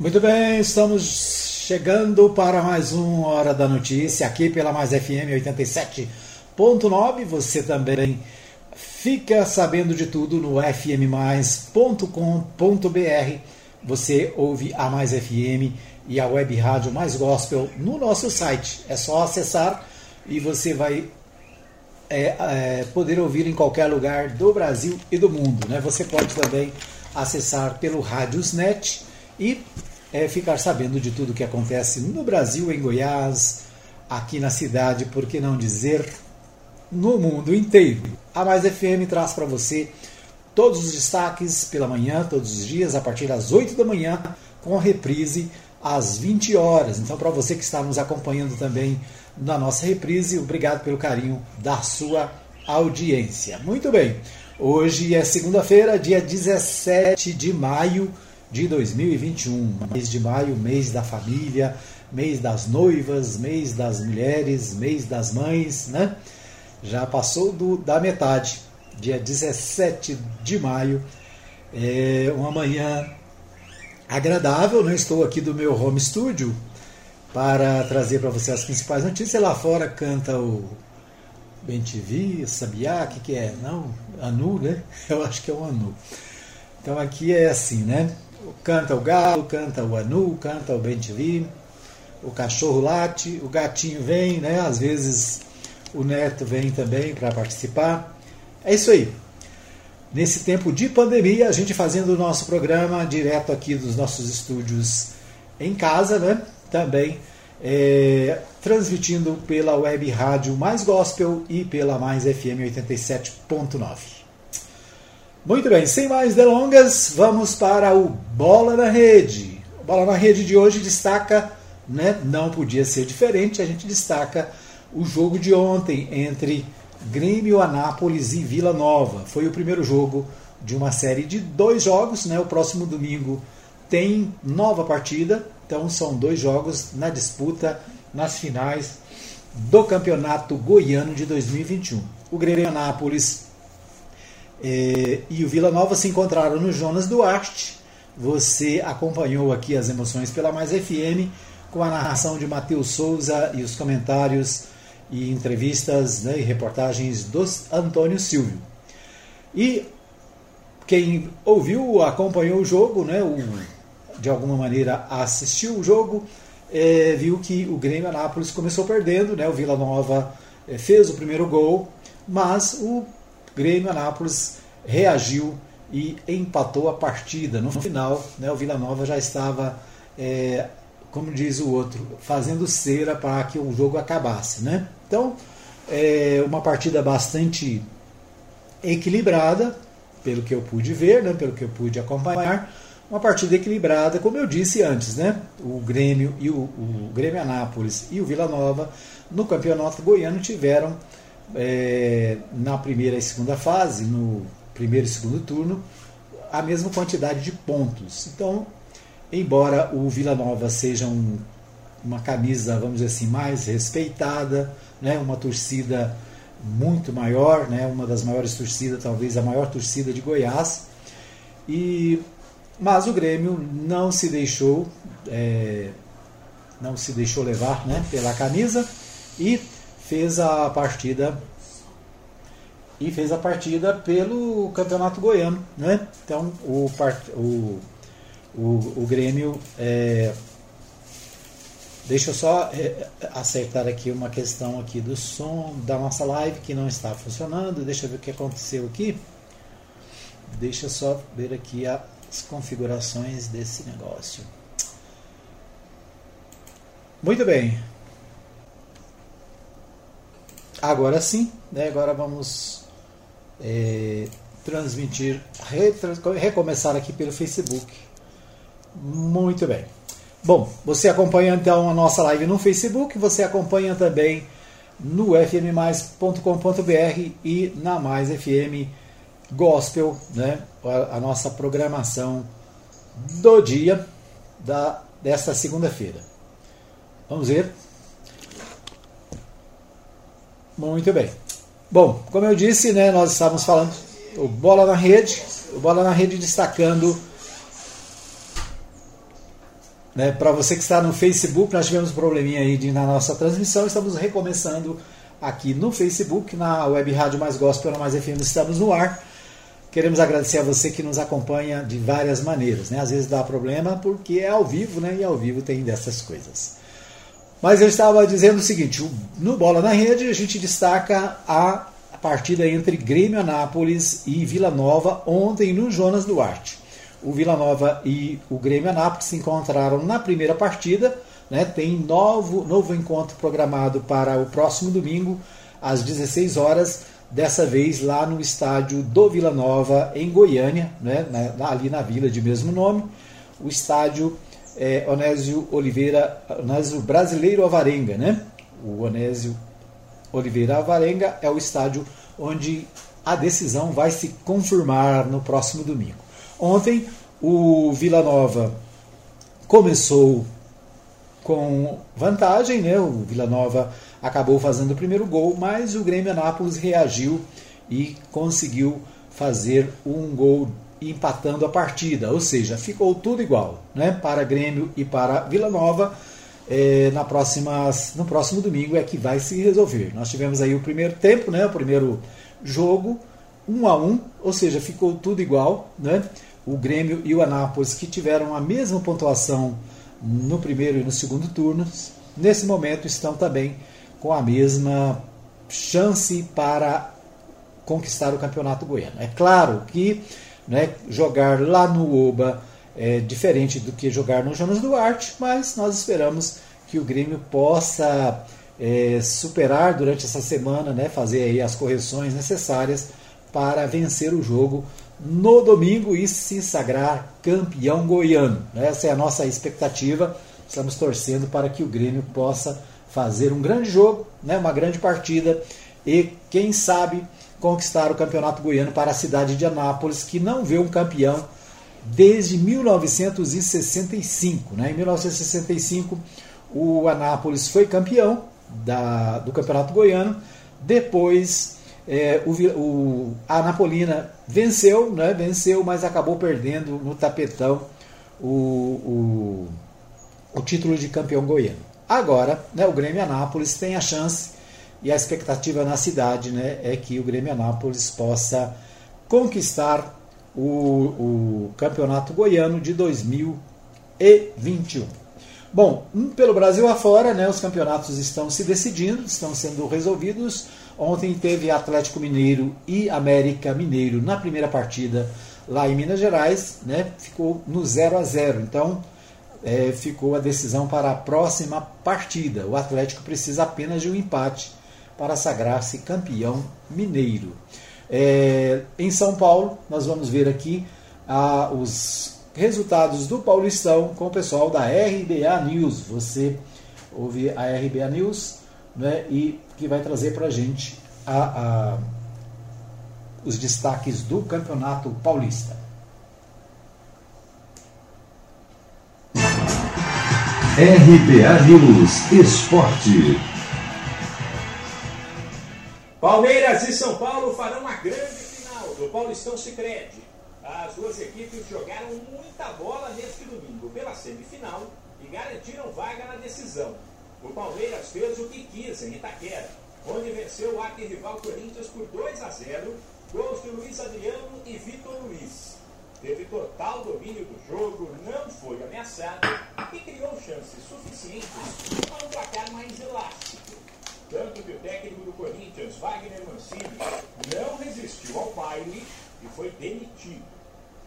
Muito bem, estamos chegando para mais uma Hora da Notícia aqui pela Mais FM 87.9. Você também fica sabendo de tudo no fmmais.com.br. Você ouve a Mais FM e a web rádio Mais Gospel no nosso site. É só acessar e você vai é, é, poder ouvir em qualquer lugar do Brasil e do mundo. Né? Você pode também acessar pelo Radiosnet e é, ficar sabendo de tudo que acontece no Brasil, em Goiás, aqui na cidade, por que não dizer no mundo inteiro. A Mais FM traz para você todos os destaques pela manhã, todos os dias, a partir das 8 da manhã, com a reprise às 20 horas. Então, para você que está nos acompanhando também na nossa reprise, obrigado pelo carinho da sua audiência. Muito bem, hoje é segunda-feira, dia 17 de maio de 2021. Mês de maio, mês da família, mês das noivas, mês das mulheres, mês das mães, né? Já passou do, da metade, dia 17 de maio. É uma manhã agradável, não né? estou aqui do meu home studio para trazer para você as principais notícias. Lá fora canta o BenTV, Sabiá, o que, que é? Não, Anu, né? Eu acho que é o Anu. Então aqui é assim, né? Canta o galo, canta o anu, canta o bentivi, o cachorro late, o gatinho vem, né? Às vezes o neto vem também para participar. É isso aí. Nesse tempo de pandemia, a gente fazendo o nosso programa direto aqui dos nossos estúdios em casa, né? Também é, transmitindo pela web rádio Mais Gospel e pela Mais FM 87.9. Muito bem, sem mais delongas, vamos para o Bola na Rede. O Bola na Rede de hoje destaca, né, não podia ser diferente, a gente destaca o jogo de ontem entre Grêmio, Anápolis e Vila Nova. Foi o primeiro jogo de uma série de dois jogos, né? O próximo domingo tem nova partida, então são dois jogos na disputa nas finais do Campeonato Goiano de 2021. O Grêmio Anápolis é, e o Vila Nova se encontraram no Jonas Duarte. Você acompanhou aqui as emoções pela Mais FM com a narração de Matheus Souza e os comentários e entrevistas né, e reportagens dos Antônio Silvio. E quem ouviu, acompanhou o jogo, né, o, de alguma maneira assistiu o jogo, é, viu que o Grêmio Anápolis começou perdendo, né, o Vila Nova é, fez o primeiro gol, mas o Grêmio Anápolis reagiu e empatou a partida. No final, né, o Vila Nova já estava, é, como diz o outro, fazendo cera para que o jogo acabasse. Né? Então, é uma partida bastante equilibrada, pelo que eu pude ver, né, pelo que eu pude acompanhar. Uma partida equilibrada, como eu disse antes, né? O Grêmio e o, o Grêmio Anápolis e o Vila Nova no campeonato goiano tiveram é, na primeira e segunda fase, no primeiro e segundo turno, a mesma quantidade de pontos. Então, embora o Vila Nova seja um, uma camisa, vamos dizer assim, mais respeitada, né, uma torcida muito maior, né, uma das maiores torcidas, talvez a maior torcida de Goiás, e mas o Grêmio não se deixou é, não se deixou levar né, pela camisa e fez a partida e fez a partida pelo Campeonato Goiano, né? Então o, o, o, o Grêmio é, Deixa eu só é, acertar aqui uma questão aqui do som da nossa live que não está funcionando. Deixa eu ver o que aconteceu aqui. Deixa eu só ver aqui as configurações desse negócio. Muito bem. Agora sim, né? agora vamos é, transmitir, recomeçar aqui pelo Facebook. Muito bem. Bom, você acompanha então a nossa live no Facebook, você acompanha também no fmmais.com.br e na Mais FM Gospel, né? A, a nossa programação do dia da, desta segunda-feira. Vamos ver muito bem. Bom, como eu disse, né, nós estávamos falando o bola na rede, o bola na rede destacando Né? Para você que está no Facebook, nós tivemos um probleminha aí de, na nossa transmissão, estamos recomeçando aqui no Facebook, na Web Rádio Mais Gospel, na Mais FM, estamos no ar. Queremos agradecer a você que nos acompanha de várias maneiras. Né? Às vezes dá problema porque é ao vivo, né? e ao vivo tem dessas coisas. Mas eu estava dizendo o seguinte: no Bola na Rede a gente destaca a partida entre Grêmio Anápolis e Vila Nova ontem no Jonas Duarte. O Vila Nova e o Grêmio Anápolis se encontraram na primeira partida. Né? Tem novo, novo encontro programado para o próximo domingo, às 16 horas, dessa vez lá no estádio do Vila Nova, em Goiânia, né? Ali na vila de mesmo nome. O estádio é, Onésio Oliveira, Onésio Brasileiro Avarenga, né? O Onésio Oliveira Avarenga é o estádio onde a decisão vai se confirmar no próximo domingo. Ontem o Vila Nova começou com vantagem, né? O Vila Nova acabou fazendo o primeiro gol, mas o Grêmio Anápolis reagiu e conseguiu fazer um gol empatando a partida, ou seja, ficou tudo igual, né? Para Grêmio e para Vila Nova. É, na próxima, no próximo domingo é que vai se resolver. Nós tivemos aí o primeiro tempo, né? O primeiro jogo, um a um, ou seja, ficou tudo igual, né? O Grêmio e o Anápolis que tiveram a mesma pontuação no primeiro e no segundo turnos, nesse momento estão também com a mesma chance para conquistar o campeonato goiano. É claro que né, jogar lá no Oba é diferente do que jogar no Jonas Duarte, mas nós esperamos que o Grêmio possa é, superar durante essa semana, né, fazer aí as correções necessárias para vencer o jogo no domingo e se sagrar campeão goiano. Essa é a nossa expectativa. Estamos torcendo para que o Grêmio possa fazer um grande jogo, né, uma grande partida e, quem sabe, conquistar o campeonato goiano para a cidade de Anápolis, que não vê um campeão desde 1965. Né? Em 1965, o Anápolis foi campeão da, do campeonato goiano. Depois, é, o, o, a Anapolina venceu, né? venceu, mas acabou perdendo no tapetão o, o, o título de campeão goiano. Agora, né, o Grêmio Anápolis tem a chance e a expectativa na cidade né, é que o Grêmio Anápolis possa conquistar o, o campeonato goiano de 2021. Bom, pelo Brasil afora, né, os campeonatos estão se decidindo, estão sendo resolvidos. Ontem teve Atlético Mineiro e América Mineiro na primeira partida lá em Minas Gerais, né, ficou no 0 a 0 Então, é, ficou a decisão para a próxima partida. O Atlético precisa apenas de um empate para sagrar-se campeão mineiro. É, em São Paulo, nós vamos ver aqui ah, os resultados do Paulistão com o pessoal da RBA News. Você ouve a RBA News né, e que vai trazer para a gente os destaques do Campeonato Paulista. RBA News Esporte. Palmeiras e São Paulo farão a grande final do Paulistão Sicredi. As duas equipes jogaram muita bola neste domingo pela semifinal e garantiram vaga na decisão. O Palmeiras fez o que quis em Itaquera, onde venceu o arquirrival Corinthians por 2 a 0, gols de Luiz Adriano e Vitor Luiz teve total domínio do jogo, não foi ameaçado e criou chances suficientes para um placar mais elástico. Tanto que o técnico do Corinthians, Wagner Mancini, não resistiu ao baile e foi demitido.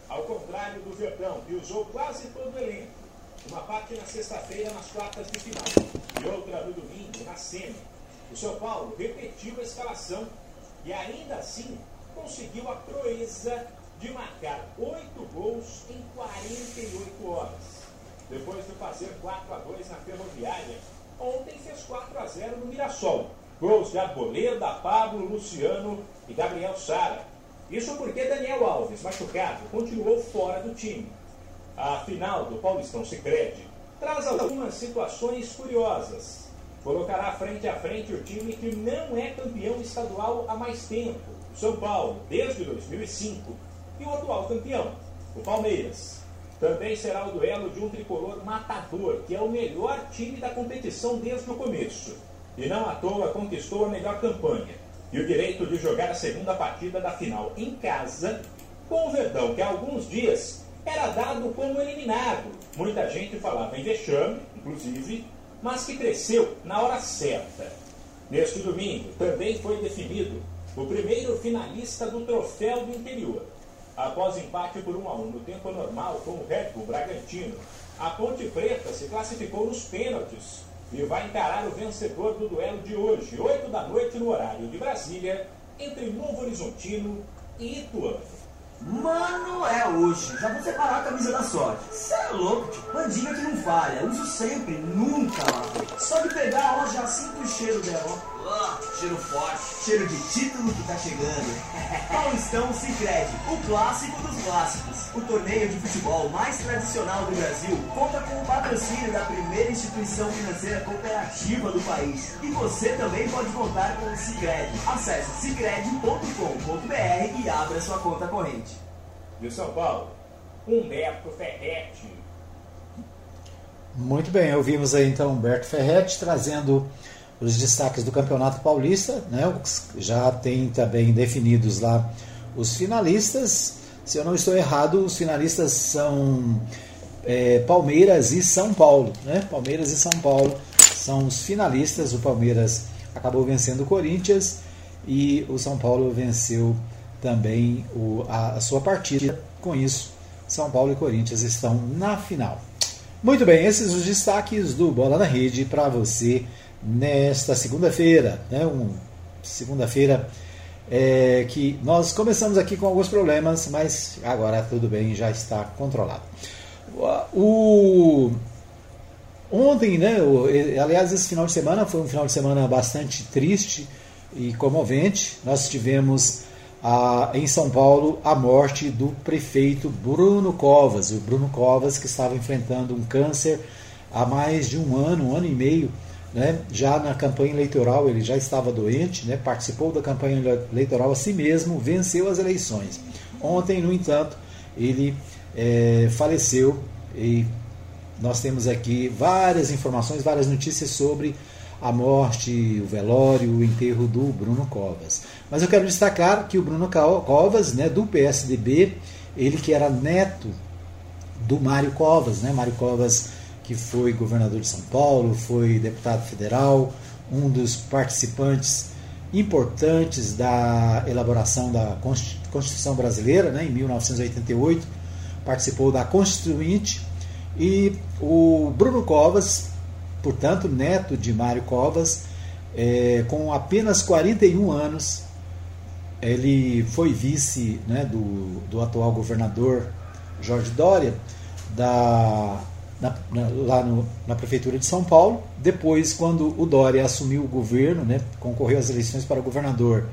Ao contrário do Verdão, que usou quase todo o elenco, uma parte na sexta-feira nas quartas de final e outra no domingo na semi. O São Paulo repetiu a escalação e ainda assim conseguiu a proeza de marcar oito gols em 48 horas. Depois de fazer 4 a 2 na Ferroviária, ontem fez 4 a 0 no Mirassol. Gols de Arboleda, Pablo, Luciano e Gabriel Sara. Isso porque Daniel Alves, machucado, continuou fora do time. A final do Paulistão Sicredi traz algumas situações curiosas. Colocará frente a frente o time que não é campeão estadual há mais tempo, São Paulo, desde 2005, e o atual campeão, o Palmeiras. Também será o duelo de um tricolor matador, que é o melhor time da competição desde o começo. E não à toa conquistou a melhor campanha e o direito de jogar a segunda partida da final em casa com o Verdão, que há alguns dias era dado como eliminado. Muita gente falava em vexame, inclusive, mas que cresceu na hora certa. Neste domingo também foi definido o primeiro finalista do Troféu do Interior. Após empate por 1 a 1 no tempo normal com o Red Bull Bragantino, a Ponte Preta se classificou nos pênaltis e vai encarar o vencedor do duelo de hoje, 8 da noite no horário de Brasília, entre Novo Horizontino e Ituano. Mano, é hoje. Já vou separar a camisa da sorte. Cê é louco, tio. Que não falha. Uso sempre, nunca lavo. Só de pegar ela já sinto o cheiro dela. Cheiro forte. Cheiro de título que tá chegando. Paulistão Sicredi, o clássico dos clássicos. O torneio de futebol mais tradicional do Brasil conta com o patrocínio da primeira instituição financeira cooperativa do país. E você também pode contar com o Sicredi. Acesse sicredi.com.br e abra sua conta corrente. De São Paulo, Humberto Ferretti. Muito bem, ouvimos aí então Humberto Ferretti trazendo os destaques do Campeonato Paulista, né? Já tem também definidos lá os finalistas. Se eu não estou errado, os finalistas são é, Palmeiras e São Paulo, né? Palmeiras e São Paulo são os finalistas. O Palmeiras acabou vencendo o Corinthians e o São Paulo venceu também o, a, a sua partida. Com isso, São Paulo e Corinthians estão na final. Muito bem, esses os destaques do Bola na Rede para você nesta segunda-feira, né? Um, segunda-feira é, que nós começamos aqui com alguns problemas, mas agora tudo bem, já está controlado. O, ontem, né? O, aliás, esse final de semana foi um final de semana bastante triste e comovente. Nós tivemos a, em São Paulo a morte do prefeito Bruno Covas, o Bruno Covas que estava enfrentando um câncer há mais de um ano, um ano e meio né? Já na campanha eleitoral ele já estava doente, né? participou da campanha eleitoral a si mesmo, venceu as eleições. Ontem, no entanto, ele é, faleceu e nós temos aqui várias informações, várias notícias sobre a morte, o velório, o enterro do Bruno Covas. Mas eu quero destacar que o Bruno Covas, né, do PSDB, ele que era neto do Mário Covas, né? Mário Covas que foi governador de São Paulo, foi deputado federal, um dos participantes importantes da elaboração da Constituição Brasileira, né, em 1988, participou da Constituinte, e o Bruno Covas, portanto, neto de Mário Covas, é, com apenas 41 anos, ele foi vice né, do, do atual governador Jorge Dória, da na, na, lá no, na Prefeitura de São Paulo. Depois, quando o Dória assumiu o governo, né, concorreu às eleições para governador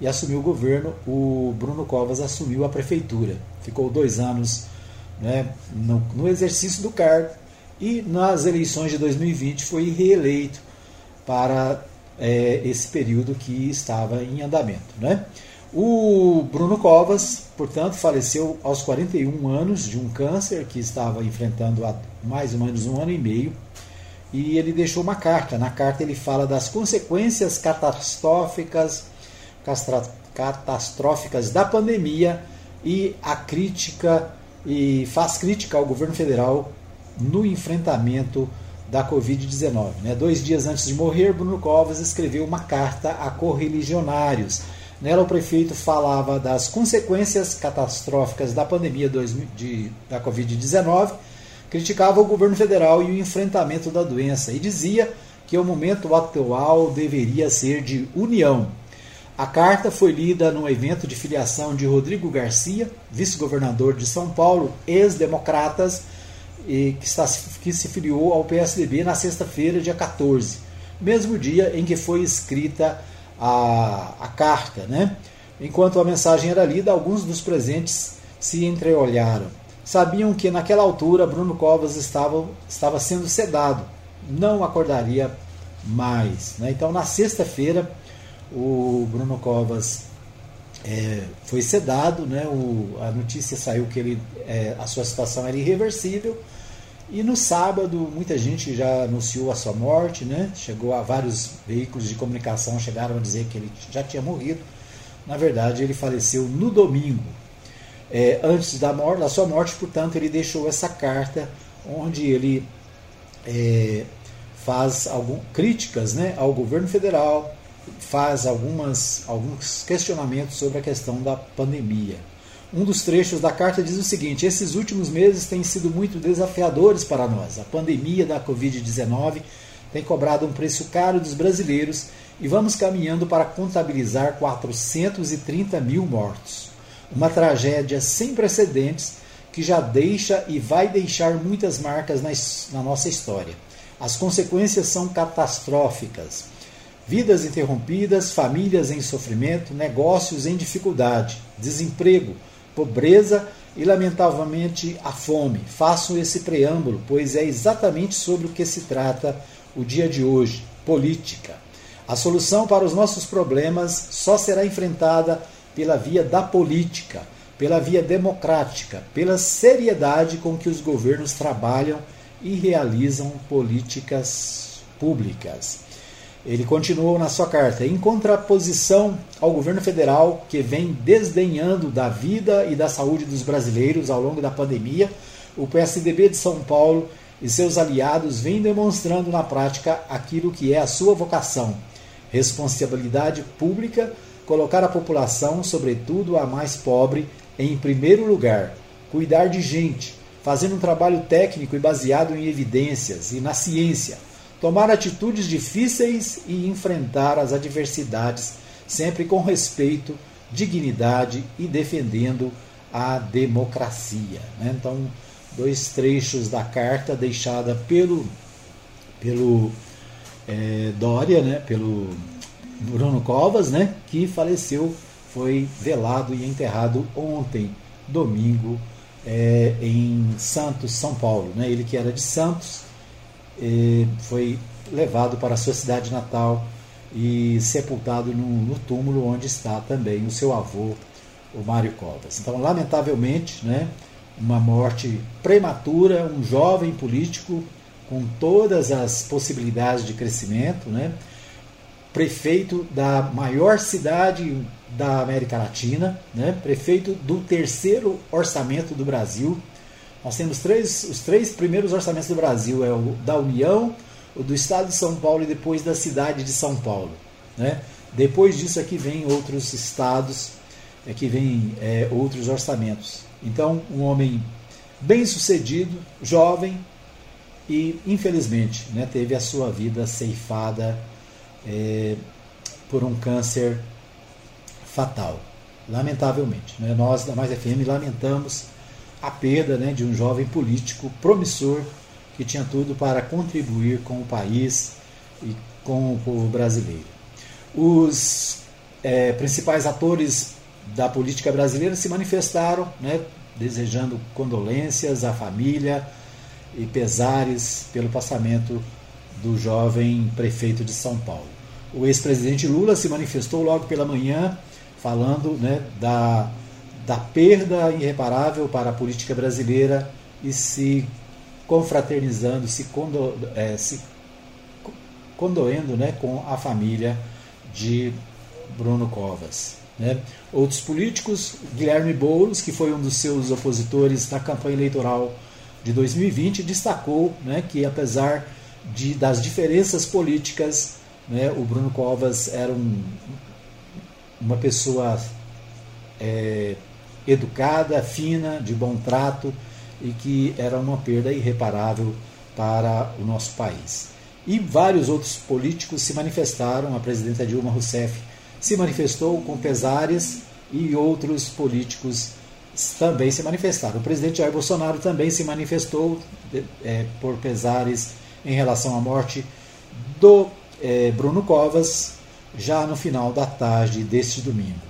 e assumiu o governo, o Bruno Covas assumiu a Prefeitura. Ficou dois anos né, no, no exercício do cargo e nas eleições de 2020 foi reeleito para é, esse período que estava em andamento. Né? O Bruno Covas, portanto, faleceu aos 41 anos de um câncer que estava enfrentando há mais ou menos um ano e meio. E ele deixou uma carta. Na carta ele fala das consequências catastróficas, catastróficas da pandemia e a crítica e faz crítica ao governo federal no enfrentamento da Covid-19. Né? Dois dias antes de morrer, Bruno Covas escreveu uma carta a correligionários Nela, o prefeito falava das consequências catastróficas da pandemia de, da Covid-19, criticava o governo federal e o enfrentamento da doença e dizia que o momento atual deveria ser de união. A carta foi lida no evento de filiação de Rodrigo Garcia, vice-governador de São Paulo, ex-democratas, que, está, que se filiou ao PSDB na sexta-feira, dia 14, mesmo dia em que foi escrita a, a carta. Né? Enquanto a mensagem era lida, alguns dos presentes se entreolharam. Sabiam que naquela altura Bruno Covas estava, estava sendo sedado, não acordaria mais. Né? Então, na sexta-feira, o Bruno Covas é, foi sedado, né? O, a notícia saiu que ele, é, a sua situação era irreversível. E no sábado, muita gente já anunciou a sua morte, né? Chegou a vários veículos de comunicação chegaram a dizer que ele já tinha morrido. Na verdade, ele faleceu no domingo. É, antes da, morte, da sua morte, portanto, ele deixou essa carta onde ele é, faz algum, críticas né, ao governo federal, faz algumas, alguns questionamentos sobre a questão da pandemia. Um dos trechos da carta diz o seguinte: Esses últimos meses têm sido muito desafiadores para nós. A pandemia da Covid-19 tem cobrado um preço caro dos brasileiros e vamos caminhando para contabilizar 430 mil mortos. Uma tragédia sem precedentes que já deixa e vai deixar muitas marcas na, nossa história. As consequências são catastróficas Vidas interrompidas, famílias em sofrimento, negócios em dificuldade, desemprego, pobreza e, lamentavelmente, a fome. Faço esse preâmbulo, pois é exatamente sobre o que se trata o dia de hoje: política. A solução para os nossos problemas só será enfrentada pela via da política, pela via democrática, pela seriedade com que os governos trabalham e realizam políticas públicas. Ele continuou na sua carta: em contraposição ao governo federal, que vem desdenhando da vida e da saúde dos brasileiros ao longo da pandemia, o PSDB de São Paulo e seus aliados vêm demonstrando na prática aquilo que é a sua vocação: responsabilidade pública, colocar a população, sobretudo a mais pobre, em primeiro lugar, cuidar de gente, fazendo um trabalho técnico e baseado em evidências e na ciência tomar atitudes difíceis e enfrentar as adversidades, sempre com respeito, dignidade e defendendo a democracia. Né? Então, dois trechos da carta deixada pelo, pelo é, Dória, né? pelo Bruno Covas, né? que faleceu, foi velado e enterrado ontem, domingo, é, em Santos, São Paulo. Né? Ele que era de Santos, foi levado para sua cidade natal e sepultado no, no, túmulo onde está também o seu avô, o Mário Covas. Então, lamentavelmente, né, uma morte prematura, um jovem político com todas as possibilidades de crescimento, né, prefeito da maior cidade da América Latina, né, prefeito do terceiro orçamento do Brasil, nós temos três, os três primeiros orçamentos do Brasil, é o da União, o do Estado de São Paulo e depois da cidade de São Paulo. Né? Depois disso aqui vem outros estados, aqui é vem é, outros orçamentos. Então, um homem bem sucedido, jovem e, infelizmente, né, teve a sua vida ceifada é, por um câncer fatal, lamentavelmente. Né? Nós, da Mais FM, lamentamos a perda né, de um jovem político promissor que tinha tudo para contribuir com o país e com o povo brasileiro. Os é, principais atores da política brasileira se manifestaram, né, desejando condolências à família e pesares pelo passamento do jovem prefeito de São Paulo. O ex-presidente Lula se manifestou logo pela manhã, falando né, da da perda irreparável para a política brasileira e se confraternizando, se, condo, é, se condoendo né, com a família de Bruno Covas. Né. Outros políticos, Guilherme Boulos, que foi um dos seus opositores na campanha eleitoral de 2020, destacou né, que apesar de, das diferenças políticas, né, o Bruno Covas era um, uma pessoa é, educada, fina, de bom trato e que era uma perda irreparável para o nosso país. E vários outros políticos se manifestaram, a presidenta Dilma Rousseff se manifestou com pesares e outros políticos também se manifestaram. O presidente Jair Bolsonaro também se manifestou é, por pesares em relação à morte do é, Bruno Covas, já no final da tarde deste domingo.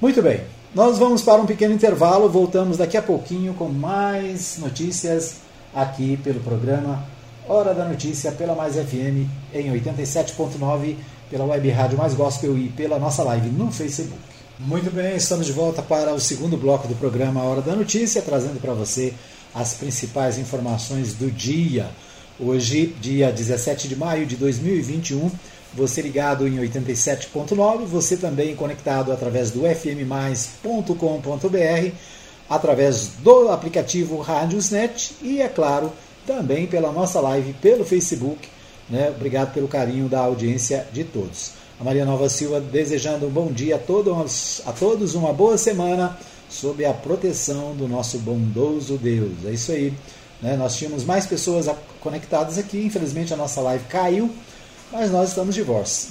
Muito bem, nós vamos para um pequeno intervalo, voltamos daqui a pouquinho com mais notícias aqui pelo programa Hora da Notícia pela Mais FM em 87.9, pela web rádio Mais Gospel e pela nossa live no Facebook. Muito bem, estamos de volta para o segundo bloco do programa Hora da Notícia, trazendo para você as principais informações do dia. Hoje, dia 17 de maio de 2021, você ligado em 87.9, você também conectado através do fmmais.com.br, através do aplicativo Rádiosnet e, é claro, também pela nossa live pelo Facebook. Né? Obrigado pelo carinho da audiência de todos. A Maria Nova Silva desejando um bom dia a todos, a todos uma boa semana sob a proteção do nosso bondoso Deus. É isso aí. Né? Nós tínhamos mais pessoas conectadas aqui, infelizmente a nossa live caiu, mas nós estamos de,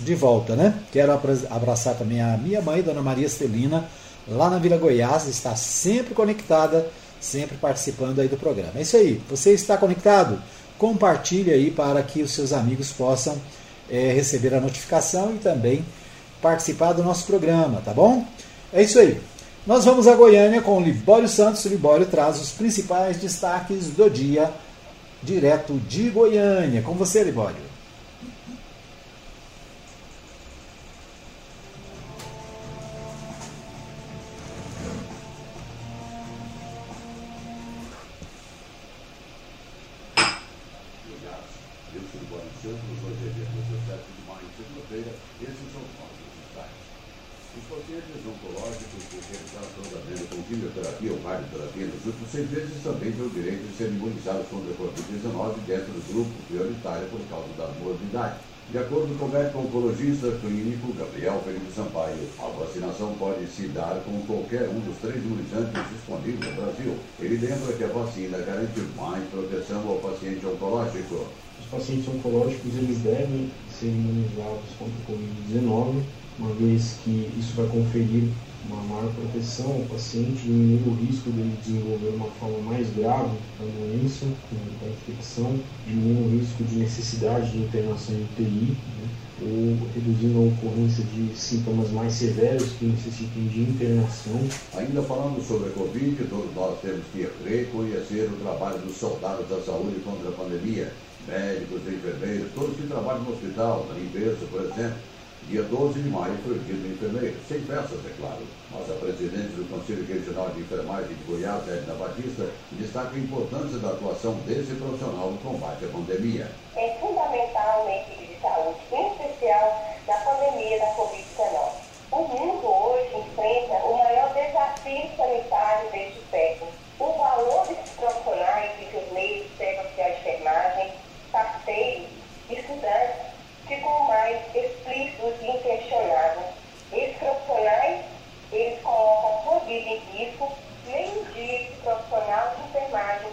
de volta. Né? Quero abraçar também a minha mãe, Dona Maria Celina, lá na Vila Goiás, está sempre conectada, sempre participando aí do programa. É isso aí. Você está conectado? Compartilhe aí para que os seus amigos possam é, receber a notificação e também participar do nosso programa, tá bom? É isso aí. Nós vamos a Goiânia com o Libório Santos. O Libório traz os principais destaques do dia, direto de Goiânia. Com você, Libório. Médico oncologista clínico Gabriel Felipe Sampaio, a vacinação pode se dar com qualquer um dos três imunizantes disponíveis no Brasil. Ele lembra que a vacina garante mais proteção ao paciente oncológico. Os pacientes oncológicos eles devem ser imunizados contra o Covid-19, uma vez que isso vai conferir uma maior proteção ao paciente, diminuir o risco de desenvolver uma forma mais grave da doença, da infecção, diminuindo o risco de necessidade de internação em UTI, né, ou reduzindo a ocorrência de sintomas mais severos que necessitem de internação. Ainda falando sobre a Covid, todos nós temos que reconhecer o trabalho dos soldados da saúde contra a pandemia, médicos, enfermeiros, todos que trabalham no hospital, na limpeza, por exemplo Dia 12 de maio foi o dia do enfermeiro, sem festas, é claro. Mas a presidente do Conselho Regional de Enfermagem de Goiás, Edna Batista, destaca a importância da atuação desse profissional no combate à pandemia. É fundamental na equipe de saúde, em especial na pandemia da Covid-19. O mundo hoje enfrenta o maior desafio sanitário deste século. O valor desses profissionais, enfermeiros, técnicos de enfermagem, parceiros, estudantes, ficou mais e inquestionáveis. Esses profissionais, eles em risco, nem um dia esse profissional de enfermagem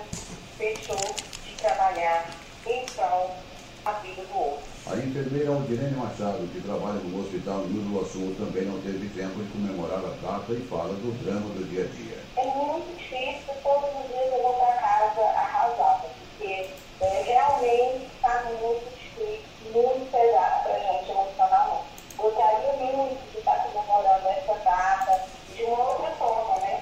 deixou de trabalhar em prol da vida do outro. A enfermeira Aldirene Machado, que trabalha no hospital Rio Sul, também não teve tempo de comemorar a data e fala do drama do dia a dia. É muito difícil todos os dias eu vou para casa arrasada, porque é, realmente está muito difícil muito pesado para a gente emocionalmente. Gostaria muito de estar comemorando essa data de uma outra forma, né?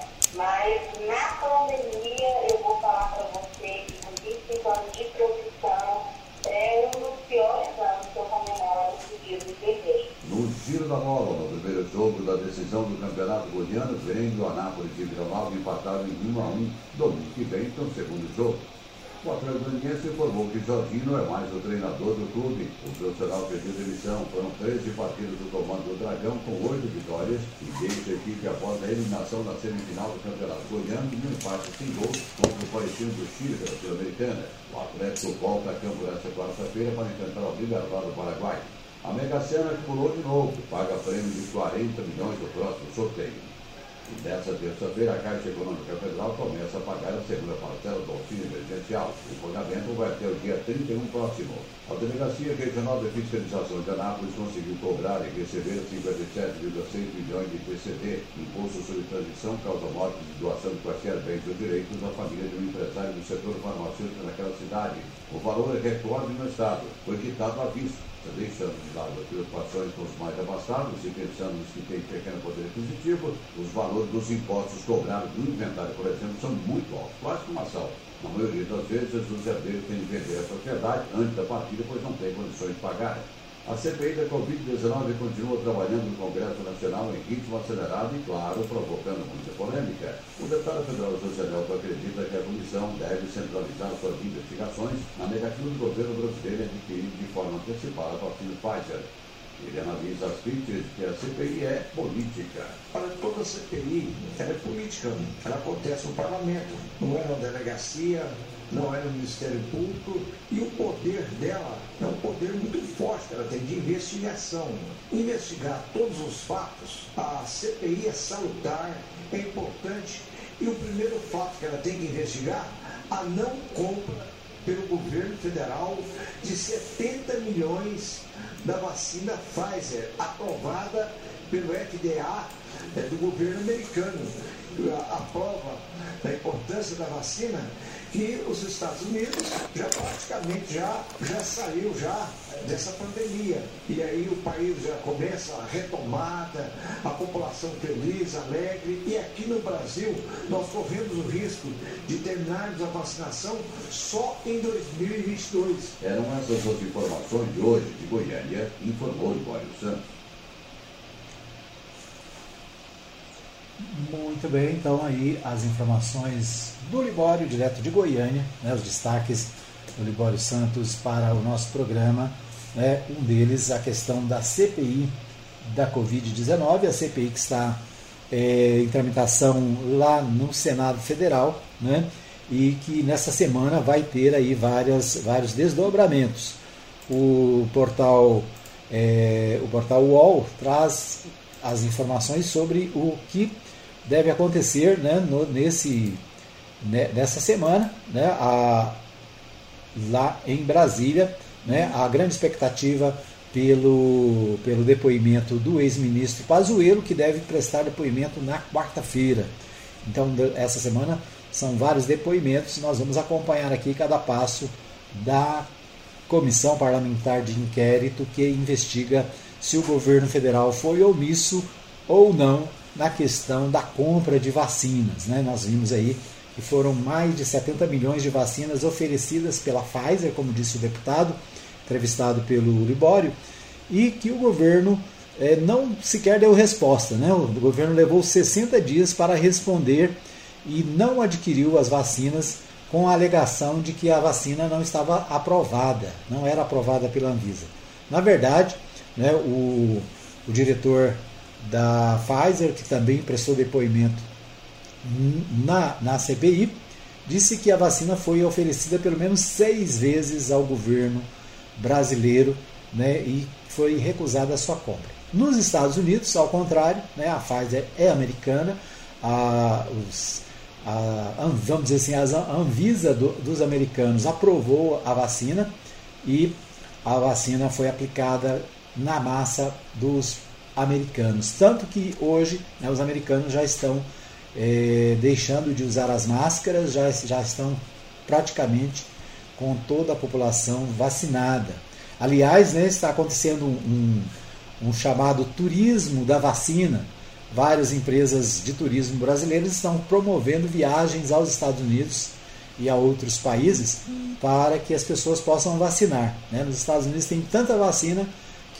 Mas na pandemia, eu vou falar para você que com 25 anos de profissão, é um dos piores anos que eu comemoro esse dia do bebê. No giro da bola, no primeiro jogo da decisão do Campeonato Goiano, Grêmio, Anápolis e Vila Nova empataram em 1 a 1 domingo que vem, então segundo jogo. O Goianiense informou que Jorginho não é mais o treinador do clube. O profissional pediu demissão. Foram 13 partidas do comando do Dragão, com 8 vitórias, e deixa a equipe após a eliminação na semifinal do Campeonato Goiano, no empate sem gol contra o Palestino do Chile pela Sul-Americana. O Atlético volta a campo nesta quarta-feira para enfrentar o Libertador do Paraguai. A Mega Sena pulou de novo, paga prêmio de 40 milhões no próximo sorteio. E terça-feira, a Caixa Econômica Federal começa a pagar a segunda parcela do auxílio emergencial. O pagamento vai até o dia 31 próximo. A Delegacia Regional de Fiscalização de Anápolis conseguiu cobrar e receber 57,6 milhões de PCD, Imposto sobre Transição, causa morte de doação de quaisquer bens ou direitos à família de um empresário do setor farmacêutico naquela cidade. O valor é recorde no Estado, foi quitado à vista deixando de lado as preocupações com os mais abastados e pensando nos que têm pequeno poder aquisitivo, os valores dos impostos cobrados no inventário, por exemplo, são muito altos, quase como assalto. Na maioria das vezes, os herdeiros têm de vender a propriedade antes da partida, pois não têm condições de pagar. A CPI da Covid-19 continua trabalhando no Congresso Nacional em ritmo acelerado e, claro, provocando muita polêmica. O deputado federal José acredita que a comissão deve centralizar suas investigações na negativa do governo brasileiro em adquirir de forma antecipada a vacina Pfizer. Ele analisa as críticas que a CPI é política. Para toda CPI, ela é política. Ela acontece no parlamento, não é na delegacia, não é no Ministério Público, e o poder dela é um poder muito forte ela tem de investigação. Investigar todos os fatos, a CPI é salutar, é importante, e o primeiro fato que ela tem que investigar, a não compra pelo governo federal de 70 milhões da vacina Pfizer, aprovada pelo FDA é, do governo americano. A prova da importância da vacina que os Estados Unidos já praticamente já, já saiu já dessa pandemia. E aí o país já começa a retomada, a população feliz, alegre. E aqui no Brasil nós corremos o risco de terminarmos a vacinação só em 2022. Eram essas as informações de hoje de Goiânia, informou Libório Santos. Muito bem, então aí as informações do Libório, direto de Goiânia, né, os destaques do Libório Santos para o nosso programa. Né, um deles, a questão da CPI da Covid-19, a CPI que está é, em tramitação lá no Senado Federal, né, e que nessa semana vai ter aí várias, vários desdobramentos. O portal, é, o portal UOL traz as informações sobre o que deve acontecer né, no, nesse, né, nessa semana, né, a, lá em Brasília, né, a grande expectativa pelo, pelo depoimento do ex-ministro Pazuello, que deve prestar depoimento na quarta-feira. Então, essa semana são vários depoimentos, nós vamos acompanhar aqui cada passo da comissão parlamentar de inquérito que investiga se o governo federal foi omisso ou não na questão da compra de vacinas. Né? Nós vimos aí que foram mais de 70 milhões de vacinas oferecidas pela Pfizer, como disse o deputado, entrevistado pelo Libório, e que o governo é, não sequer deu resposta. Né? O governo levou 60 dias para responder e não adquiriu as vacinas com a alegação de que a vacina não estava aprovada, não era aprovada pela Anvisa. Na verdade, né, o, o diretor da Pfizer, que também prestou depoimento na, na CPI, disse que a vacina foi oferecida pelo menos seis vezes ao governo brasileiro né, e foi recusada a sua compra. Nos Estados Unidos, ao contrário, né, a Pfizer é americana, a, os, a, vamos dizer assim, a Anvisa do, dos americanos aprovou a vacina e a vacina foi aplicada na massa dos americanos. Tanto que hoje né, os americanos já estão é, deixando de usar as máscaras, já, já estão praticamente com toda a população vacinada. Aliás, né, está acontecendo um, um, chamado turismo da vacina. Várias empresas de turismo brasileiras estão promovendo viagens aos Estados Unidos e a outros países para que as pessoas possam vacinar. Né? Nos Estados Unidos tem tanta vacina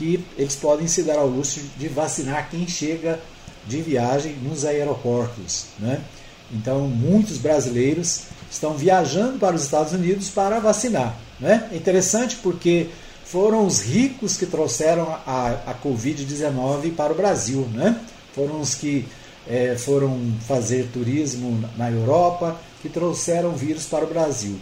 que eles podem se dar ao luxo de vacinar quem chega de viagem nos aeroportos. Né? Então, muitos brasileiros estão viajando para os Estados Unidos para vacinar. Né? É interessante porque foram os ricos que trouxeram a, a Covid-19 para o Brasil. Né? Foram os que é, foram fazer turismo na Europa, que trouxeram o vírus para o Brasil.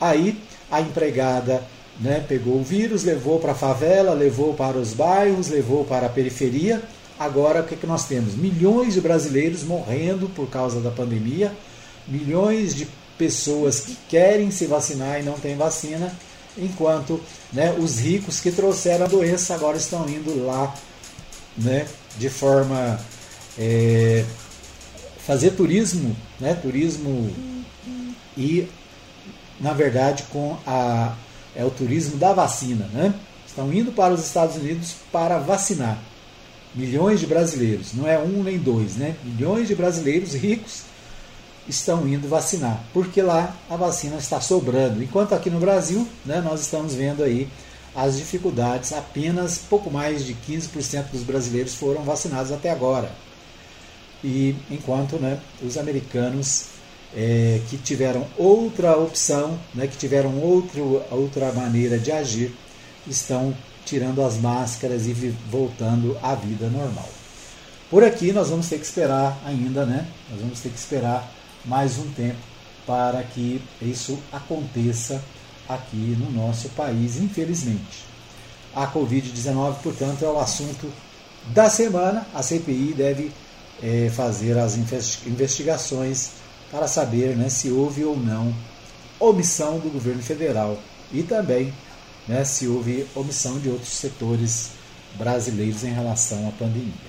Aí a empregada né, pegou o vírus, levou para a favela, levou para os bairros, levou para a periferia. Agora o que, é que nós temos? Milhões de brasileiros morrendo por causa da pandemia, milhões de pessoas que querem se vacinar e não têm vacina, enquanto né, os ricos que trouxeram a doença agora estão indo lá né, de forma é, fazer turismo, né, turismo e na verdade com a é o turismo da vacina, né? Estão indo para os Estados Unidos para vacinar milhões de brasileiros, não é um nem dois, né? Milhões de brasileiros ricos estão indo vacinar, porque lá a vacina está sobrando. Enquanto aqui no Brasil, né, nós estamos vendo aí as dificuldades, apenas pouco mais de 15% dos brasileiros foram vacinados até agora. E enquanto né, os americanos é, que tiveram outra opção, né, que tiveram outro, outra maneira de agir, estão tirando as máscaras e voltando à vida normal. Por aqui nós vamos ter que esperar ainda, né? Nós vamos ter que esperar mais um tempo para que isso aconteça aqui no nosso país, infelizmente. A Covid-19, portanto, é o assunto da semana. A CPI deve é, fazer as investigações para saber né, se houve ou não omissão do governo federal e também né, se houve omissão de outros setores brasileiros em relação à pandemia.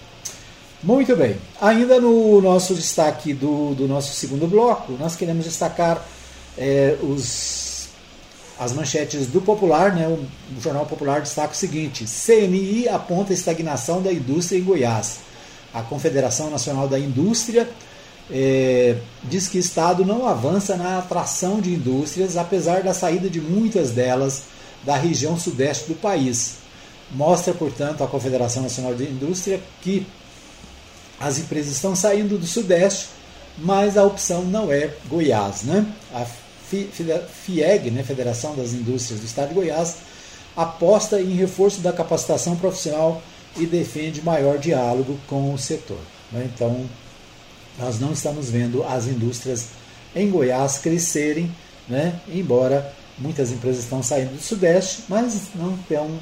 Muito bem, ainda no nosso destaque do, do nosso segundo bloco, nós queremos destacar é, os, as manchetes do Popular, né, o, o Jornal Popular destaca o seguinte: CNI aponta estagnação da indústria em Goiás. A Confederação Nacional da Indústria é, diz que o Estado não avança na atração de indústrias, apesar da saída de muitas delas da região sudeste do país. Mostra, portanto, a Confederação Nacional de Indústria que as empresas estão saindo do sudeste, mas a opção não é Goiás. Né? A FIEG, né, Federação das Indústrias do Estado de Goiás, aposta em reforço da capacitação profissional e defende maior diálogo com o setor. Né? Então, nós não estamos vendo as indústrias em Goiás crescerem, né? embora muitas empresas estão saindo do Sudeste, mas não, estão,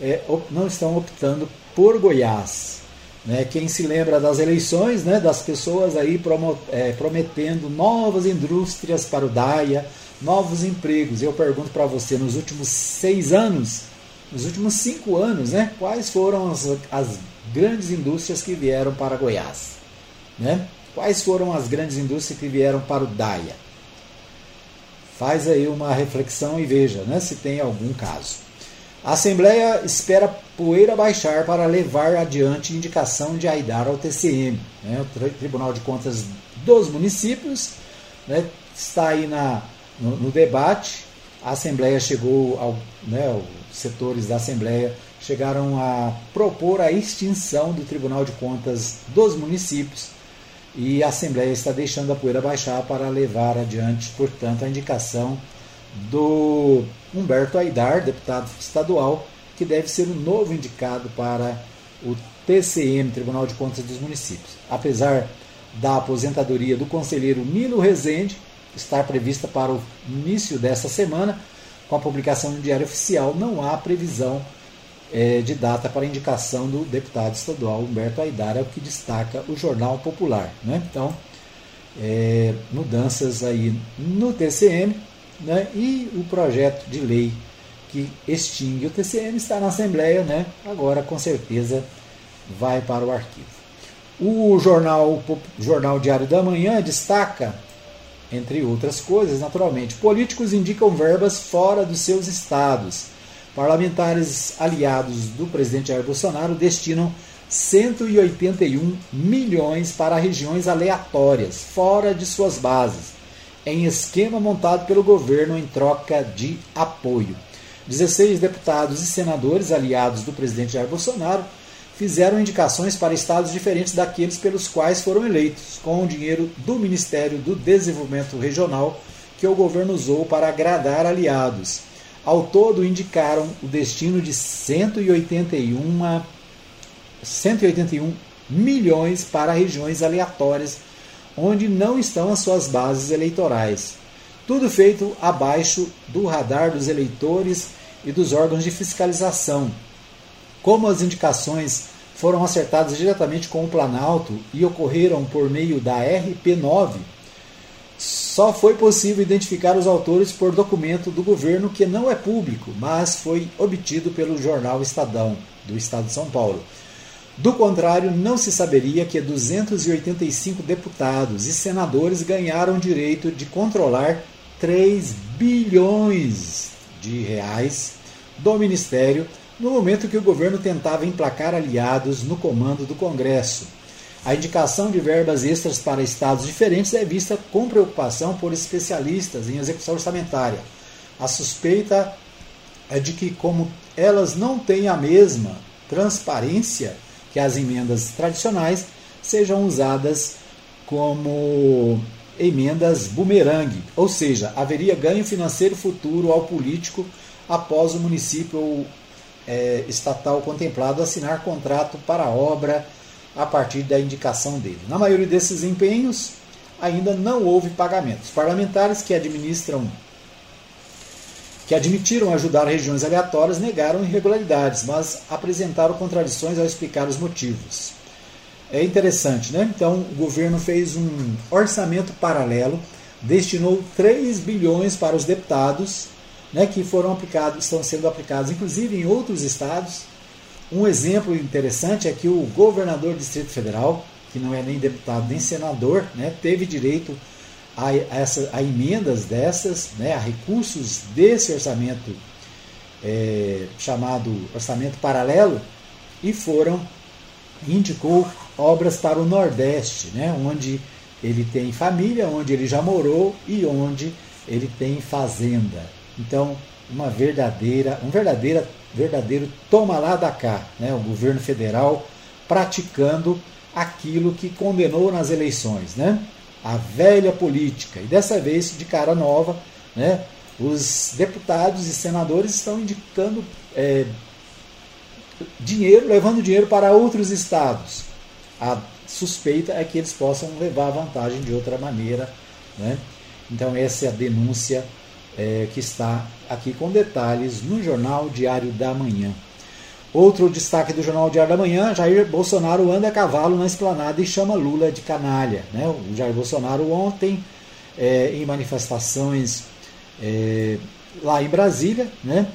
é, não estão optando por Goiás. Né? Quem se lembra das eleições, né? das pessoas aí promo, é, prometendo novas indústrias para o DAIA, novos empregos. Eu pergunto para você, nos últimos seis anos, nos últimos cinco anos, né? quais foram as, as grandes indústrias que vieram para Goiás? Né? Quais foram as grandes indústrias que vieram para o DAIA? Faz aí uma reflexão e veja né, se tem algum caso. A Assembleia espera poeira baixar para levar adiante indicação de Aidar ao TCM. Né, o Tribunal de Contas dos Municípios né, está aí na, no, no, debate. A Assembleia chegou, ao, né, os setores da Assembleia chegaram a propor a extinção do Tribunal de Contas dos Municípios e a Assembleia está deixando a poeira baixar para levar adiante, portanto, a indicação do Humberto Aidar, deputado estadual, que deve ser o novo indicado para o TCM, Tribunal de Contas dos Municípios. Apesar da aposentadoria do conselheiro Nilo Rezende estar prevista para o início desta semana, com a publicação no Diário Oficial, não há previsão é, de data para indicação do deputado estadual Humberto Aidar, é o que destaca o Jornal Popular. Né? Então, é, mudanças aí no TCM né? e o projeto de lei que extingue o TCM está na Assembleia, né? agora com certeza vai para o arquivo. O jornal, jornal Diário da Manhã destaca, entre outras coisas, naturalmente, políticos indicam verbas fora dos seus estados Parlamentares aliados do presidente Jair Bolsonaro destinam 181 milhões para regiões aleatórias, fora de suas bases, em esquema montado pelo governo em troca de apoio. 16 deputados e senadores aliados do presidente Jair Bolsonaro fizeram indicações para estados diferentes daqueles pelos quais foram eleitos, com o dinheiro do Ministério do Desenvolvimento Regional que o governo usou para agradar aliados. Ao todo, indicaram o destino de 181, 181 milhões para regiões aleatórias, onde não estão as suas bases eleitorais. Tudo feito abaixo do radar dos eleitores e dos órgãos de fiscalização. Como as indicações foram acertadas diretamente com o Planalto e ocorreram por meio da RP9, só foi possível identificar os autores por documento do governo que não é público, mas foi obtido pelo jornal Estadão, do Estado de São Paulo. Do contrário, não se saberia que 285 deputados e senadores ganharam direito de controlar 3 bilhões de reais do Ministério no momento que o governo tentava emplacar aliados no comando do Congresso. A indicação de verbas extras para estados diferentes é vista com preocupação por especialistas em execução orçamentária. A suspeita é de que, como elas não têm a mesma transparência que as emendas tradicionais, sejam usadas como emendas bumerangue, ou seja, haveria ganho financeiro futuro ao político após o município é, estatal contemplado assinar contrato para obra a partir da indicação dele. Na maioria desses empenhos, ainda não houve pagamentos. Parlamentares que administram que admitiram ajudar regiões aleatórias negaram irregularidades, mas apresentaram contradições ao explicar os motivos. É interessante, né? Então, o governo fez um orçamento paralelo, destinou 3 bilhões para os deputados, né, que foram aplicados, estão sendo aplicados inclusive em outros estados. Um exemplo interessante é que o governador do Distrito Federal, que não é nem deputado nem senador, né, teve direito a, essa, a emendas dessas, né, a recursos desse orçamento é, chamado orçamento paralelo, e foram indicou obras para o Nordeste, né, onde ele tem família, onde ele já morou e onde ele tem fazenda. Então, uma verdadeira, um verdadeira, verdadeiro toma lá da cá, né, o governo federal praticando aquilo que condenou nas eleições, né? A velha política. E dessa vez, de cara nova, né? Os deputados e senadores estão indicando é, dinheiro, levando dinheiro para outros estados. A suspeita é que eles possam levar vantagem de outra maneira. Né? Então, essa é a denúncia é, que está aqui com detalhes no Jornal Diário da Manhã. Outro destaque do Jornal Diário da Manhã: Jair Bolsonaro anda a cavalo na esplanada e chama Lula de canalha. Né? O Jair Bolsonaro, ontem, é, em manifestações é, lá em Brasília, né?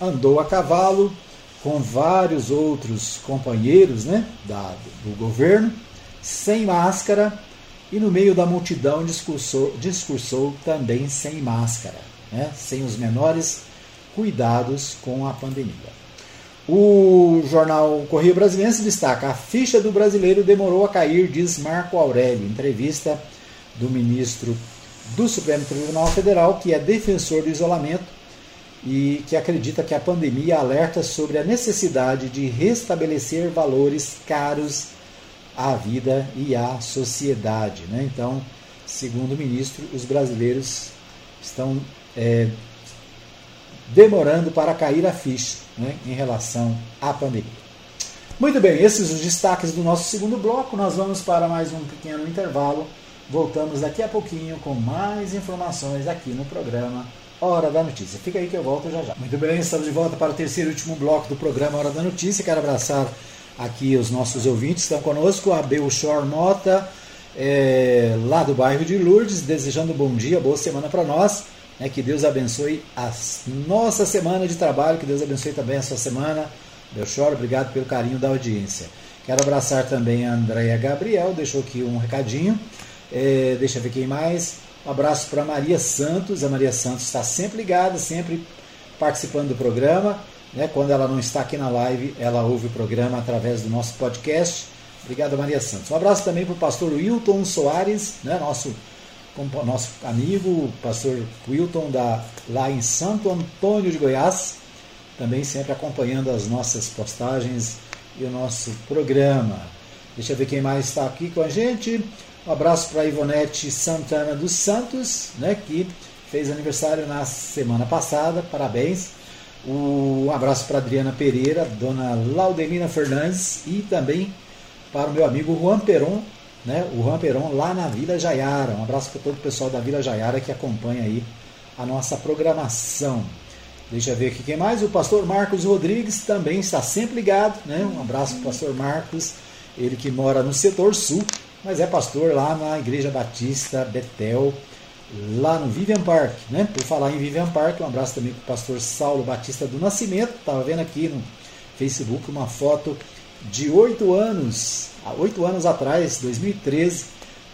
andou a cavalo, com vários outros companheiros né, da, do governo, sem máscara, e no meio da multidão discursou, discursou também sem máscara, né, sem os menores cuidados com a pandemia. O jornal Correio Brasiliense destaca: a ficha do brasileiro demorou a cair, diz Marco Aurélio. Entrevista do ministro do Supremo Tribunal Federal, que é defensor do isolamento, e que acredita que a pandemia alerta sobre a necessidade de restabelecer valores caros à vida e à sociedade. Né? Então, segundo o ministro, os brasileiros estão é, demorando para cair a ficha né, em relação à pandemia. Muito bem, esses os destaques do nosso segundo bloco. Nós vamos para mais um pequeno intervalo. Voltamos daqui a pouquinho com mais informações aqui no programa Hora da Notícia. Fica aí que eu volto já já. Muito bem, estamos de volta para o terceiro e último bloco do programa Hora da Notícia. Quero abraçar aqui os nossos ouvintes estão conosco, a Belchor Mota, é, lá do bairro de Lourdes, desejando bom dia, boa semana para nós. Né, que Deus abençoe a nossa semana de trabalho, que Deus abençoe também a sua semana. Belchor, obrigado pelo carinho da audiência. Quero abraçar também a Andréia Gabriel, deixou aqui um recadinho. É, deixa eu ver quem mais. Um abraço para Maria Santos. A Maria Santos está sempre ligada, sempre participando do programa. Né? Quando ela não está aqui na live, ela ouve o programa através do nosso podcast. Obrigado, Maria Santos. Um abraço também para o pastor Wilton Soares, né? nosso, nosso amigo, pastor Wilton, da, lá em Santo Antônio de Goiás, também sempre acompanhando as nossas postagens e o nosso programa. Deixa eu ver quem mais está aqui com a gente. Um abraço para a Ivonete Santana dos Santos, né, que fez aniversário na semana passada, parabéns. Um abraço para Adriana Pereira, dona Laudemina Fernandes e também para o meu amigo Juan Peron, né, o Juan Peron lá na Vila Jaiara. Um abraço para todo o pessoal da Vila Jaiara que acompanha aí a nossa programação. Deixa eu ver aqui quem mais. O pastor Marcos Rodrigues também está sempre ligado. Né? Um abraço para o pastor Marcos, ele que mora no setor sul mas é pastor lá na Igreja Batista Betel, lá no Vivian Park. Né? Por falar em Vivian Park, um abraço também para o pastor Saulo Batista do Nascimento. Estava vendo aqui no Facebook uma foto de oito anos, há oito anos atrás, 2013,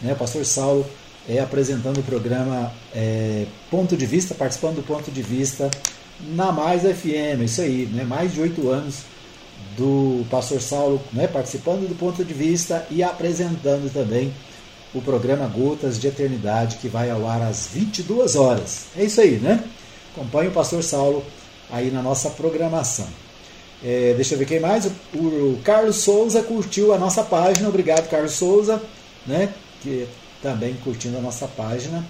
né? o pastor Saulo é, apresentando o programa é, Ponto de Vista, participando do Ponto de Vista na Mais FM, isso aí, né? mais de oito anos do pastor Saulo né, participando do ponto de vista e apresentando também o programa Gotas de Eternidade que vai ao ar às 22 horas. É isso aí, né? Acompanhe o pastor Saulo aí na nossa programação. É, deixa eu ver quem mais. O, o, Carlos Souza curtiu a nossa página. Obrigado, Carlos Souza, né? Que também curtindo a nossa página.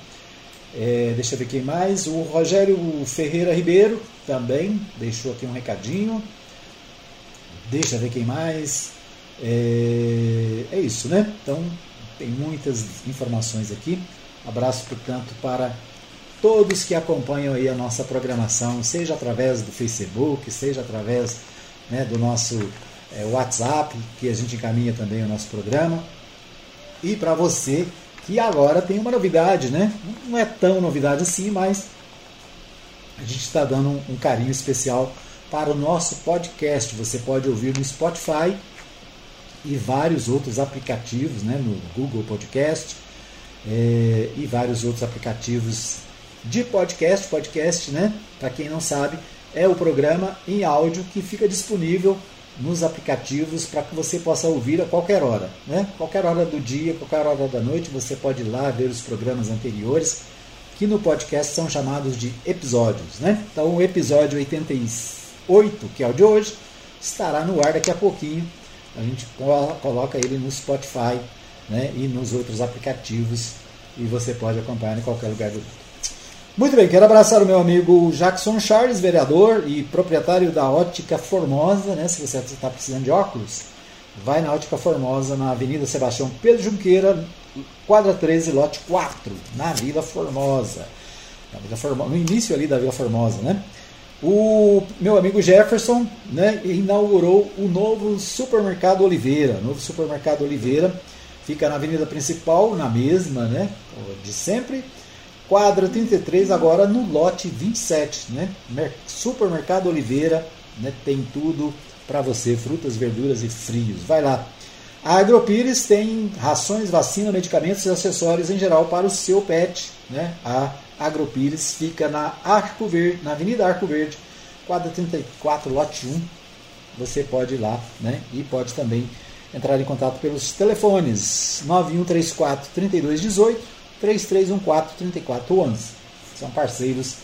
É, deixa eu ver quem mais. O Rogério Ferreira Ribeiro também deixou aqui um recadinho. Deixa eu ver quem mais. É, é isso, né? Então, tem muitas informações aqui. Abraço, portanto, para todos que acompanham aí a nossa programação, seja através do Facebook, seja através né, do nosso é, WhatsApp, que a gente encaminha também o nosso programa. E para você que agora tem uma novidade, né? Não é tão novidade assim, mas a gente está dando um, um carinho especial para o nosso podcast. Você pode ouvir no Spotify e vários outros aplicativos, né? No Google Podcast é, e vários outros aplicativos de podcast. Podcast, né? Para quem não sabe, é o programa em áudio que fica disponível nos aplicativos para que você possa ouvir a qualquer hora. Né? Qualquer hora do dia, qualquer hora da noite, você pode ir lá ver os programas anteriores, que no podcast são chamados de episódios. Né? Então, o episódio 88, que é o de hoje, estará no ar daqui a pouquinho. A gente coloca ele no Spotify né? e nos outros aplicativos e você pode acompanhar em qualquer lugar do mundo. Muito bem, quero abraçar o meu amigo Jackson Charles, vereador e proprietário da Ótica Formosa, né? Se você está precisando de óculos, vai na Ótica Formosa, na Avenida Sebastião Pedro Junqueira, quadra 13, lote 4, na Vila Formosa. Na Vila Formosa no início ali da Vila Formosa, né? O meu amigo Jefferson né, inaugurou o novo supermercado Oliveira. Novo supermercado Oliveira fica na avenida principal, na mesma, né? De sempre Quadra 33 agora no lote 27, né? Supermercado Oliveira, né? Tem tudo para você, frutas, verduras e frios. Vai lá. A Agropires tem rações, vacina, medicamentos e acessórios em geral para o seu pet, né? A Agropires fica na Arco Verde, na Avenida Arco Verde, quadra 34, lote 1. Você pode ir lá, né? E pode também entrar em contato pelos telefones 9134 3218 3314-3411. São parceiros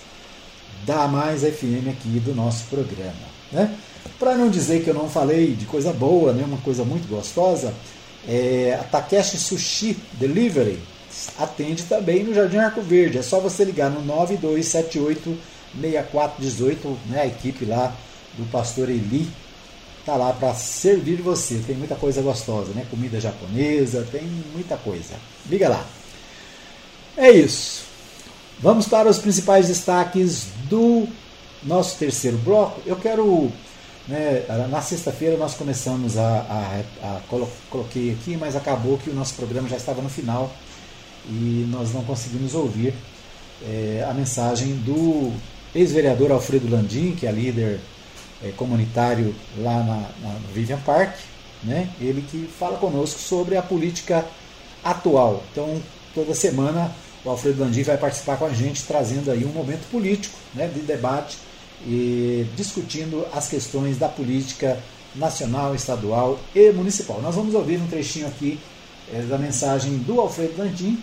da Mais FM aqui do nosso programa. Né? Para não dizer que eu não falei de coisa boa, né, uma coisa muito gostosa, é, a Takeshi Sushi Delivery atende também no Jardim Arco Verde. É só você ligar no 9278-6418, né, a equipe lá do pastor Eli tá lá para servir você. Tem muita coisa gostosa, né? Comida japonesa, tem muita coisa. Liga lá. É isso. Vamos para os principais destaques do nosso terceiro bloco. Eu quero. Né, na sexta-feira nós começamos a, a, a, Coloquei aqui, mas acabou que o nosso programa já estava no final e nós não conseguimos ouvir é, a mensagem do ex-vereador Alfredo Landim, que é líder é, comunitário lá na, na, Vivian Park, né, ele que fala conosco sobre a política atual. Então, toda semana o Alfredo Landim vai participar com a gente, trazendo aí um momento político, né, de debate e discutindo as questões da política nacional, estadual e municipal. Nós vamos ouvir um trechinho aqui é, da mensagem do Alfredo Landim,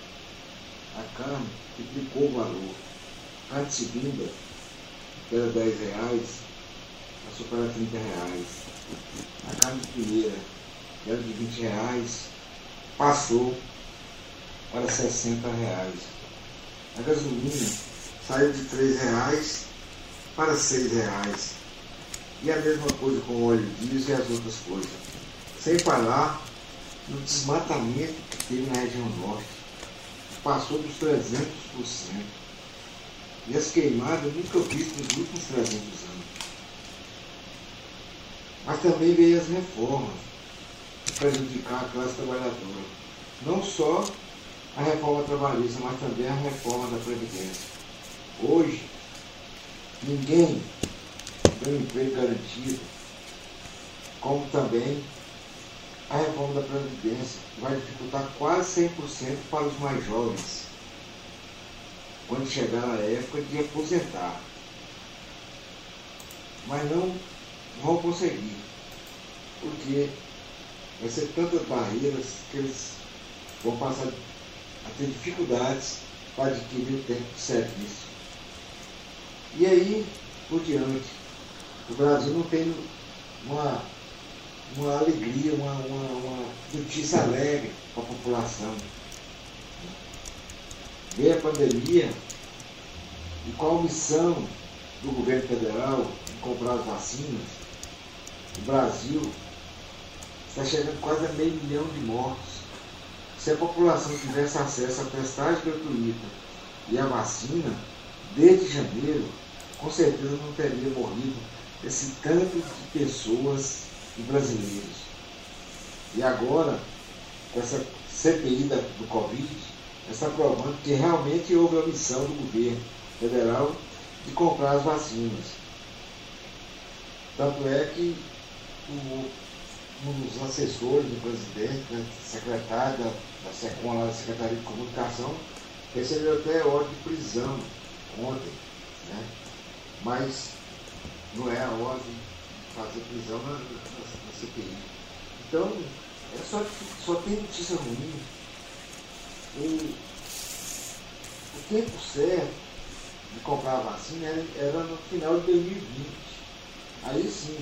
segunda, que era 10 reais, passou para 30 reais. A carne de primeira, que era de 20 reais, passou para 60 reais. A gasolina saiu de 3 reais para 6 reais. E a mesma coisa com o óleo diesel e as outras coisas. Sem falar no desmatamento que teve na região norte. Passou dos 300%. E as queimadas eu nunca vi nos últimos 300 anos. Mas também veio as reformas prejudicar a classe trabalhadora. Não só a reforma trabalhista, mas também a reforma da Previdência. Hoje, ninguém tem um emprego garantido, como também a reforma da Previdência, vai dificultar quase 100% para os mais jovens, quando chegar a época de aposentar. Mas não vão conseguir, porque vai ser tantas barreiras que eles vão passar a ter dificuldades para adquirir o tempo de serviço. E aí, por diante, o Brasil não tem uma, uma alegria, uma, uma, uma notícia alegre para a população. Veio a pandemia e qual a missão do governo federal em comprar as vacinas? O Brasil está chegando quase a meio milhão de mortos. Se a população tivesse acesso à testagem gratuita e à vacina, desde janeiro, com certeza não teria morrido esse tanto de pessoas e brasileiros. E agora, essa CPI do Covid está provando que realmente houve a missão do governo federal de comprar as vacinas. Tanto é que um dos assessores do presidente, né, secretário da, da SECOM, lá da Secretaria de Comunicação, recebeu até ordem de prisão ontem. Né? Mas não é a ordem de fazer prisão na, na, na CPI. Então, é só, só tem notícia ruim. O, o tempo certo de comprar a vacina era, era no final de 2020. Aí sim,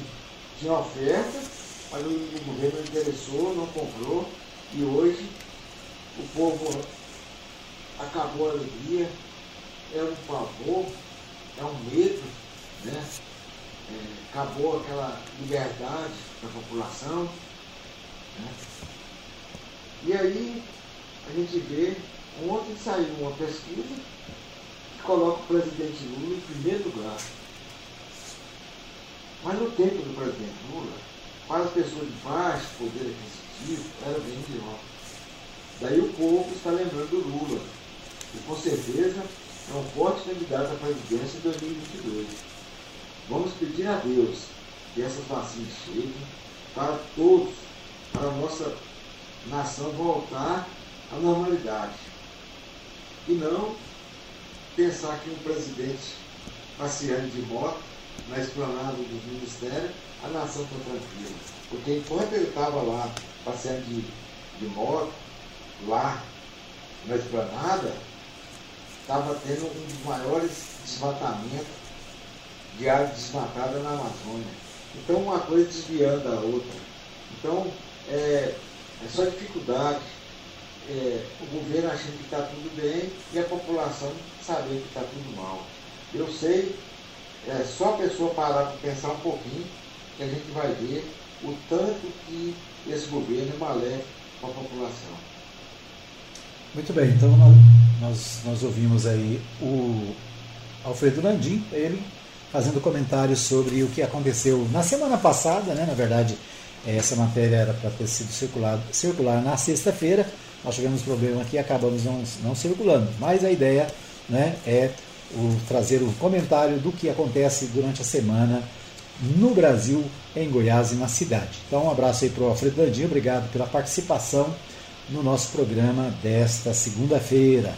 tinha oferta mas o, o governo interessou, não comprou, e hoje o povo acabou a alegria, é um pavor, é um medo, né? É, acabou aquela liberdade da população. Né? E aí a gente vê, ontem saiu uma pesquisa que coloca o presidente Lula em primeiro lugar. Mas no tempo do presidente Lula, para as pessoas de baixo poder aquisitivo era bem pior. Daí o povo está lembrando do Lula, que com certeza é um forte candidato à presidência em 2022. Vamos pedir a Deus que essas vacinas cheguem para todos, para a nossa nação voltar à normalidade. E não pensar que um presidente passeando de moto na esplanada do Ministério a nação está tranquila. Porque enquanto ele estava lá passeando de, de moto, lá na esplanada, estava tendo um dos maiores desmatamentos de área desmatada na Amazônia. Então uma coisa desviando da outra. Então é, é só dificuldade. É, o governo achando que está tudo bem e a população sabendo que está tudo mal. Eu sei, é só a pessoa parar para pensar um pouquinho que a gente vai ver o tanto que esse governo é maléfico para a população. Muito bem, então nós, nós ouvimos aí o Alfredo Landim, ele fazendo comentários sobre o que aconteceu na semana passada, né? na verdade essa matéria era para ter sido circulado, circular na sexta-feira, nós tivemos problema aqui e acabamos não, não circulando, mas a ideia né, é o, trazer o comentário do que acontece durante a semana no Brasil, em Goiás e na cidade. Então, um abraço aí para o Alfredo Landinho, obrigado pela participação no nosso programa desta segunda-feira.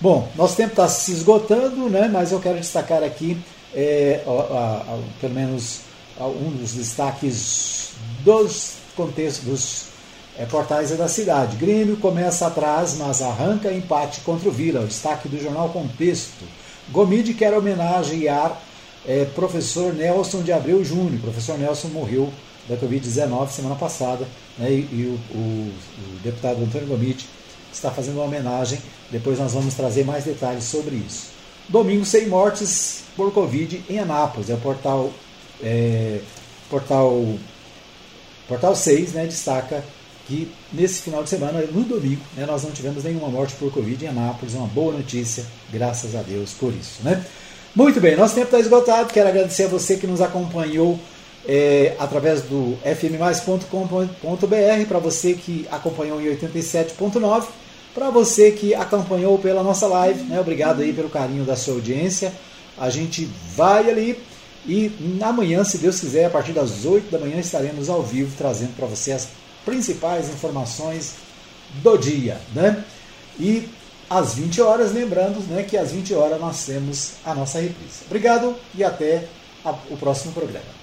Bom, nosso tempo está se esgotando, né, mas eu quero destacar aqui, é, a, a, pelo menos, um dos destaques dos contextos dos é, portais é da cidade. Grêmio começa atrás, mas arranca empate contra o Vila. O destaque do jornal Contexto. Gomide quer homenagear é, professor Nelson de Abreu Júnior. professor Nelson morreu da Covid-19 semana passada, né, e, e o, o, o, deputado Antônio Gomite está fazendo uma homenagem. Depois nós vamos trazer mais detalhes sobre isso. Domingo sem mortes por Covid em Anápolis. É o portal, é, portal, portal 6 né, destaca que nesse final de semana, no domingo, né, nós não tivemos nenhuma morte por Covid em Anápolis. Uma boa notícia, graças a Deus por isso. Né? Muito bem, nosso tempo está esgotado. Quero agradecer a você que nos acompanhou é, através do fmmais.com.br, para você que acompanhou em 87.9, para você que acompanhou pela nossa live, né? obrigado aí pelo carinho da sua audiência. A gente vai ali E amanhã, se Deus quiser, a partir das 8 da manhã, estaremos ao vivo trazendo para você as principais informações do dia. Né? E às 20 horas, lembrando né, que às 20 horas nós temos a nossa reprise. Obrigado e até a, o próximo programa.